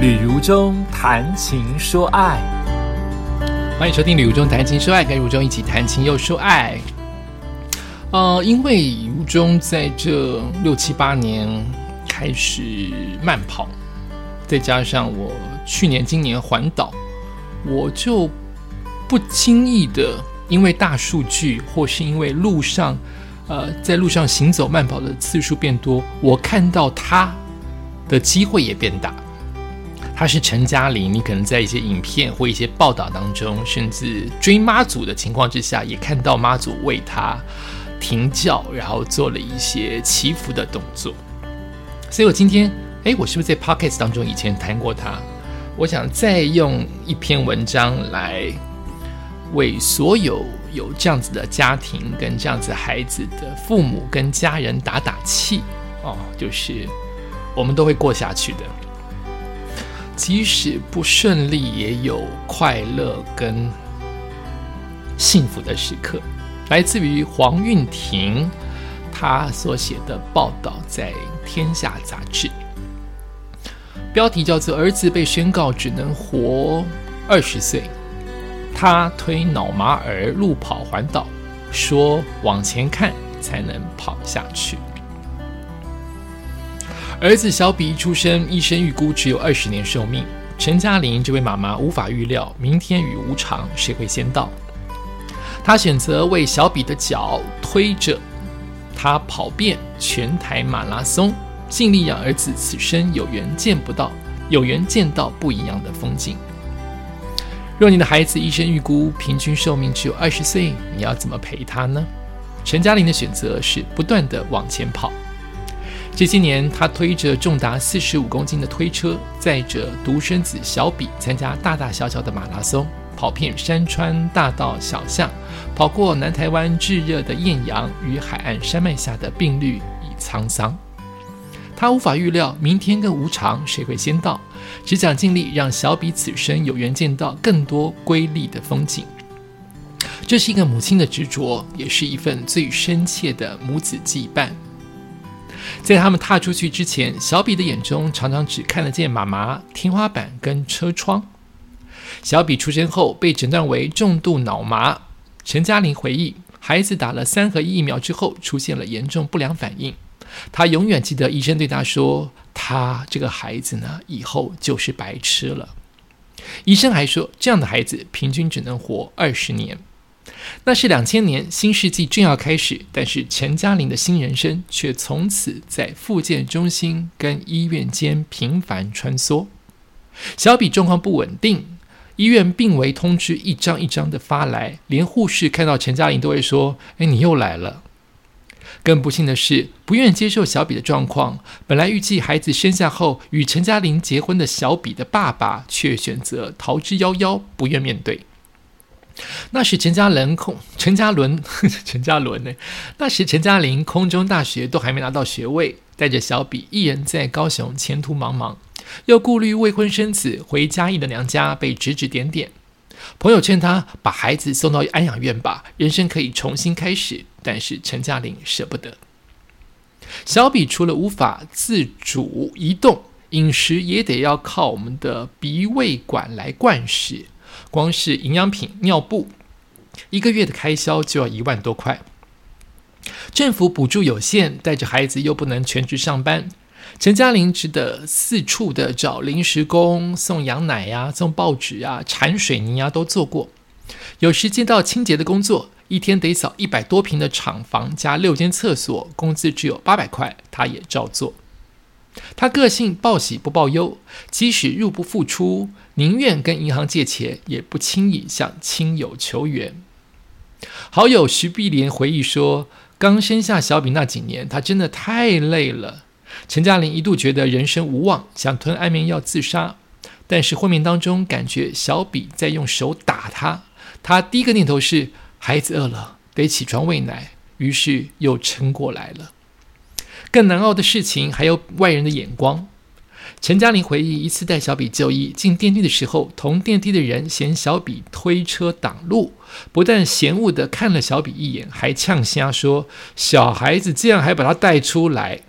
旅如中谈情说爱，欢迎收听《旅如中谈情说爱》，跟如中一起谈情又说爱。呃，因为如中在这六七八年开始慢跑，再加上我去年、今年环岛，我就不轻易的因为大数据，或是因为路上，呃，在路上行走慢跑的次数变多，我看到他的机会也变大。他是陈嘉玲，你可能在一些影片或一些报道当中，甚至追妈祖的情况之下，也看到妈祖为他停轿，然后做了一些祈福的动作。所以我今天，哎，我是不是在 podcast 当中以前谈过他？我想再用一篇文章来为所有有这样子的家庭跟这样子孩子的父母跟家人打打气哦，就是我们都会过下去的。即使不顺利，也有快乐跟幸福的时刻。来自于黄韵婷，她所写的报道在《天下》杂志，标题叫做“儿子被宣告只能活二十岁”，他推脑麻儿路跑环岛，说往前看才能跑下去。儿子小比一出生，医生预估只有二十年寿命。陈嘉玲这位妈妈无法预料明天与无常谁会先到。她选择为小比的脚推着他跑遍全台马拉松，尽力让儿子此生有缘见不到，有缘见到不一样的风景。若你的孩子一生预估平均寿命只有二十岁，你要怎么陪他呢？陈嘉玲的选择是不断的往前跑。这些年，他推着重达四十五公斤的推车，载着独生子小比参加大大小小的马拉松，跑遍山川大道小巷，跑过南台湾炙热的艳阳与海岸山脉下的并绿与沧桑。他无法预料明天跟无常谁会先到，只想尽力让小比此生有缘见到更多瑰丽的风景。这是一个母亲的执着，也是一份最深切的母子羁绊。在他们踏出去之前，小比的眼中常常只看得见妈妈、天花板跟车窗。小比出生后被诊断为重度脑麻。陈嘉玲回忆，孩子打了三合一疫苗之后出现了严重不良反应。他永远记得医生对他说：“他这个孩子呢，以后就是白痴了。”医生还说，这样的孩子平均只能活二十年。那是两千年，新世纪正要开始，但是陈嘉玲的新人生却从此在复健中心跟医院间频繁穿梭。小比状况不稳定，医院病危通知一张一张的发来，连护士看到陈嘉玲都会说：“哎，你又来了。”更不幸的是，不愿接受小比的状况，本来预计孩子生下后与陈嘉玲结婚的小比的爸爸，却选择逃之夭夭，不愿面对。那时陈嘉伦空，陈嘉伦，陈嘉伦呢？那时陈嘉玲空中大学都还没拿到学位，带着小比一人在高雄，前途茫茫，又顾虑未婚生子，回嘉义的娘家被指指点点。朋友劝他把孩子送到安养院吧，人生可以重新开始。但是陈嘉玲舍不得。小比除了无法自主移动，饮食也得要靠我们的鼻胃管来灌食。光是营养品、尿布，一个月的开销就要一万多块。政府补助有限，带着孩子又不能全职上班，陈嘉玲只得四处的找临时工，送羊奶呀、送报纸呀、铲水泥呀都做过。有时接到清洁的工作，一天得扫一百多平的厂房加六间厕所，工资只有八百块，他也照做。他个性报喜不报忧，即使入不敷出，宁愿跟银行借钱，也不轻易向亲友求援。好友徐碧莲回忆说：“刚生下小比那几年，他真的太累了。陈嘉玲一度觉得人生无望，想吞安眠药自杀，但是昏迷当中感觉小比在用手打他，他第一个念头是孩子饿了，得起床喂奶，于是又撑过来了。”更难熬的事情还有外人的眼光。陈嘉玲回忆，一次带小比就医，进电梯的时候，同电梯的人嫌小比推车挡路，不但嫌恶的看了小比一眼，还呛瞎说：“小孩子这样还把他带出来。”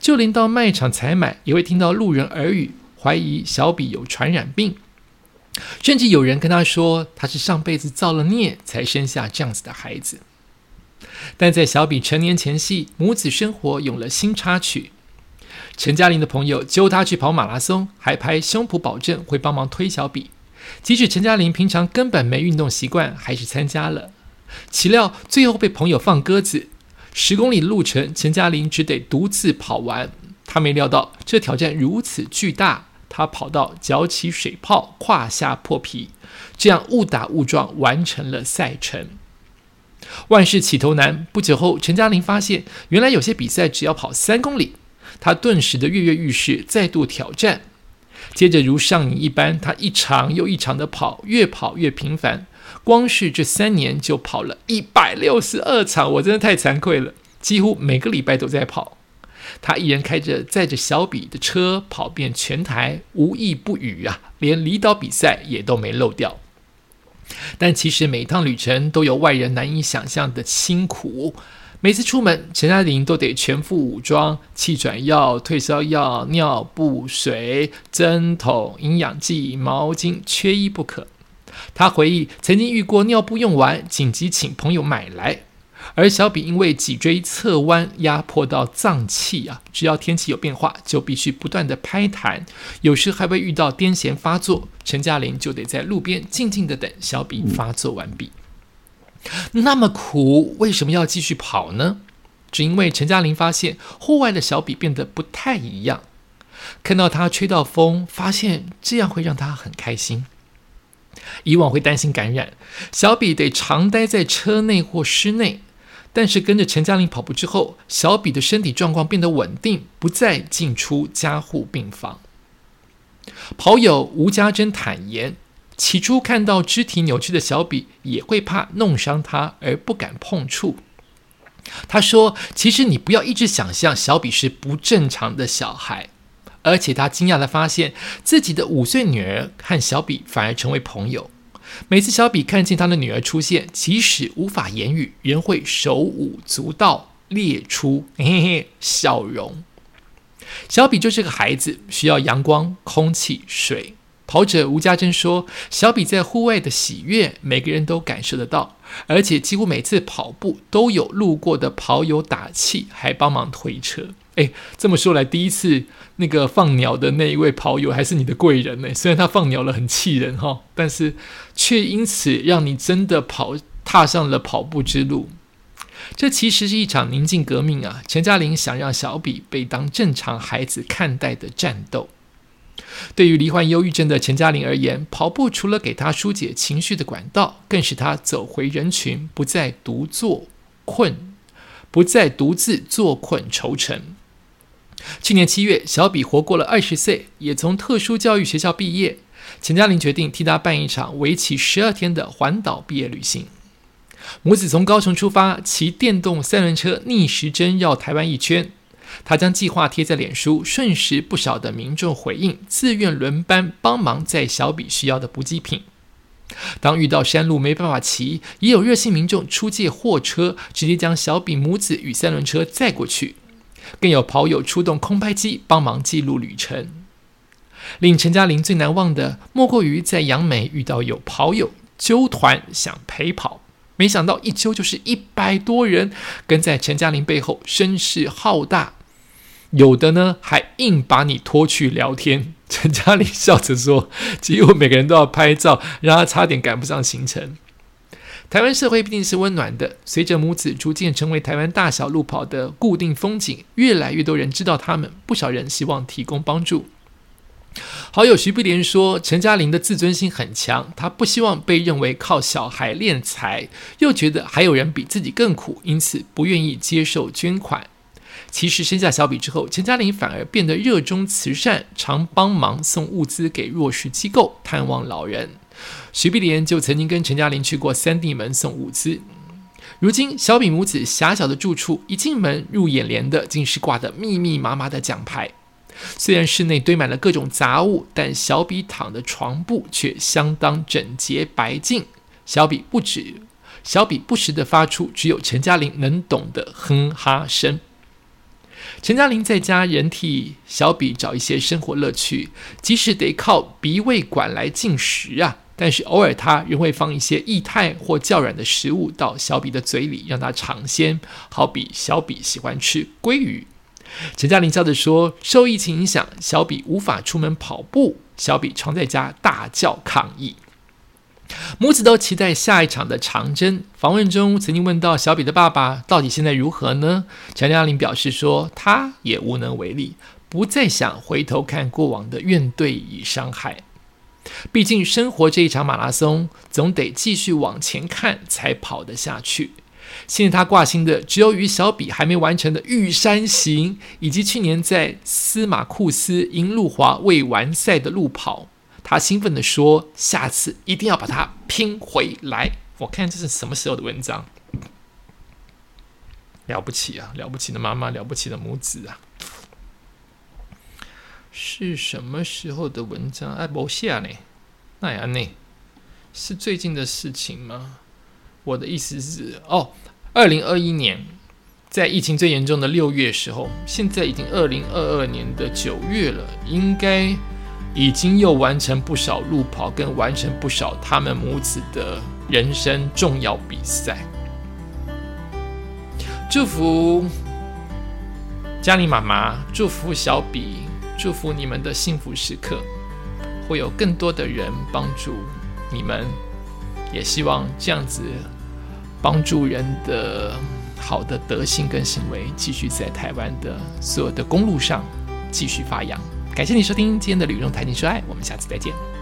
就连到卖场采买，也会听到路人耳语：“怀疑小比有传染病，甚至有人跟他说他是上辈子造了孽才生下这样子的孩子。但在小比成年前夕，母子生活有了新插曲。陈嘉玲的朋友揪他去跑马拉松，还拍胸脯保证会帮忙推小比。即使陈嘉玲平常根本没运动习惯，还是参加了。岂料最后被朋友放鸽子，十公里的路程，陈嘉玲只得独自跑完。他没料到这挑战如此巨大，他跑到脚起水泡，胯下破皮，这样误打误撞完成了赛程。万事起头难，不久后，陈嘉玲发现原来有些比赛只要跑三公里，她顿时的跃跃欲试，再度挑战。接着如上瘾一般，她一场又一场的跑，越跑越频繁。光是这三年就跑了一百六十二场，我真的太惭愧了，几乎每个礼拜都在跑。他一人开着载着小比的车，跑遍全台，无一不语啊，连离岛比赛也都没漏掉。但其实每一趟旅程都有外人难以想象的辛苦。每次出门，陈嘉玲都得全副武装，气喘药、退烧药、尿布、水、针筒、营养剂、毛巾，缺一不可。她回忆曾经遇过尿布用完，紧急请朋友买来。而小比因为脊椎侧弯，压迫到脏器啊，只要天气有变化，就必须不断的拍痰，有时还会遇到癫痫发作，陈嘉玲就得在路边静静的等小比发作完毕。那么苦，为什么要继续跑呢？只因为陈嘉玲发现户外的小比变得不太一样，看到他吹到风，发现这样会让他很开心。以往会担心感染，小比得常待在车内或室内。但是跟着陈嘉玲跑步之后，小比的身体状况变得稳定，不再进出加护病房。跑友吴家珍坦言，起初看到肢体扭曲的小比，也会怕弄伤他而不敢碰触。他说：“其实你不要一直想象小比是不正常的小孩。”而且他惊讶的发现自己的五岁女儿和小比反而成为朋友。每次小比看见他的女儿出现，即使无法言语，仍会手舞足蹈，列出 嘿嘿笑容。小比就是个孩子，需要阳光、空气、水。跑者吴家珍说：“小比在户外的喜悦，每个人都感受得到，而且几乎每次跑步都有路过的跑友打气，还帮忙推车。”哎，这么说来，第一次那个放鸟的那一位跑友还是你的贵人呢。虽然他放鸟了很气人哈，但是却因此让你真的跑踏上了跑步之路。这其实是一场宁静革命啊！陈嘉玲想让小比被当正常孩子看待的战斗。对于罹患忧郁症的陈嘉玲而言，跑步除了给他疏解情绪的管道，更使他走回人群，不再独坐困，不再独自坐困愁城。去年七月，小比活过了二十岁，也从特殊教育学校毕业。钱嘉玲决定替他办一场为期十二天的环岛毕业旅行。母子从高雄出发，骑电动三轮车逆时针绕台湾一圈。他将计划贴在脸书，瞬时不少的民众回应，自愿轮班帮忙载小比需要的补给品。当遇到山路没办法骑，也有热心民众出借货车，直接将小比母子与三轮车载过去。更有跑友出动空拍机帮忙记录旅程。令陈嘉玲最难忘的，莫过于在杨梅遇到有跑友揪团想陪跑，没想到一揪就是一百多人跟在陈嘉玲背后，声势浩大。有的呢还硬把你拖去聊天。陈嘉玲笑着说：“几乎每个人都要拍照，让他差点赶不上行程。”台湾社会毕竟是温暖的，随着母子逐渐成为台湾大小路跑的固定风景，越来越多人知道他们，不少人希望提供帮助。好友徐碧莲说：“陈嘉玲的自尊心很强，她不希望被认为靠小孩敛财，又觉得还有人比自己更苦，因此不愿意接受捐款。其实生下小比之后，陈嘉玲反而变得热衷慈善，常帮忙送物资给弱势机构，探望老人。”徐碧莲就曾经跟陈嘉玲去过三地门送物资。如今，小比母子狭小的住处，一进门入眼帘的竟是挂的密密麻麻的奖牌。虽然室内堆满了各种杂物，但小比躺的床布却相当整洁白净。小比不止，小比不时的发出只有陈嘉玲能懂的哼哈声。陈嘉玲在家仍替小比找一些生活乐趣，即使得靠鼻胃管来进食啊，但是偶尔他仍会放一些液态或较软的食物到小比的嘴里，让他尝鲜。好比小比喜欢吃鲑鱼。陈嘉玲笑着说：“受疫情影响，小比无法出门跑步，小比常在家大叫抗议。”母子都期待下一场的长征。访问中曾经问到小比的爸爸到底现在如何呢？陈嘉玲表示说，他也无能为力，不再想回头看过往的怨怼与伤害。毕竟生活这一场马拉松，总得继续往前看才跑得下去。现在他挂心的只有与小比还没完成的玉山行，以及去年在司马库斯因路滑未完赛的路跑。他兴奋地说：“下次一定要把它拼回来。”我看这是什么时候的文章？了不起啊！了不起的妈妈，了不起的母子啊！是什么时候的文章？哎，不下呢？那样呢？是最近的事情吗？我的意思是，哦，二零二一年在疫情最严重的六月时候，现在已经二零二二年的九月了，应该。已经又完成不少路跑，跟完成不少他们母子的人生重要比赛。祝福嘉玲妈妈，祝福小比，祝福你们的幸福时刻，会有更多的人帮助你们。也希望这样子帮助人的好的德性跟行为，继续在台湾的所有的公路上继续发扬。感谢你收听今天的《旅中谈情说爱》，我们下次再见。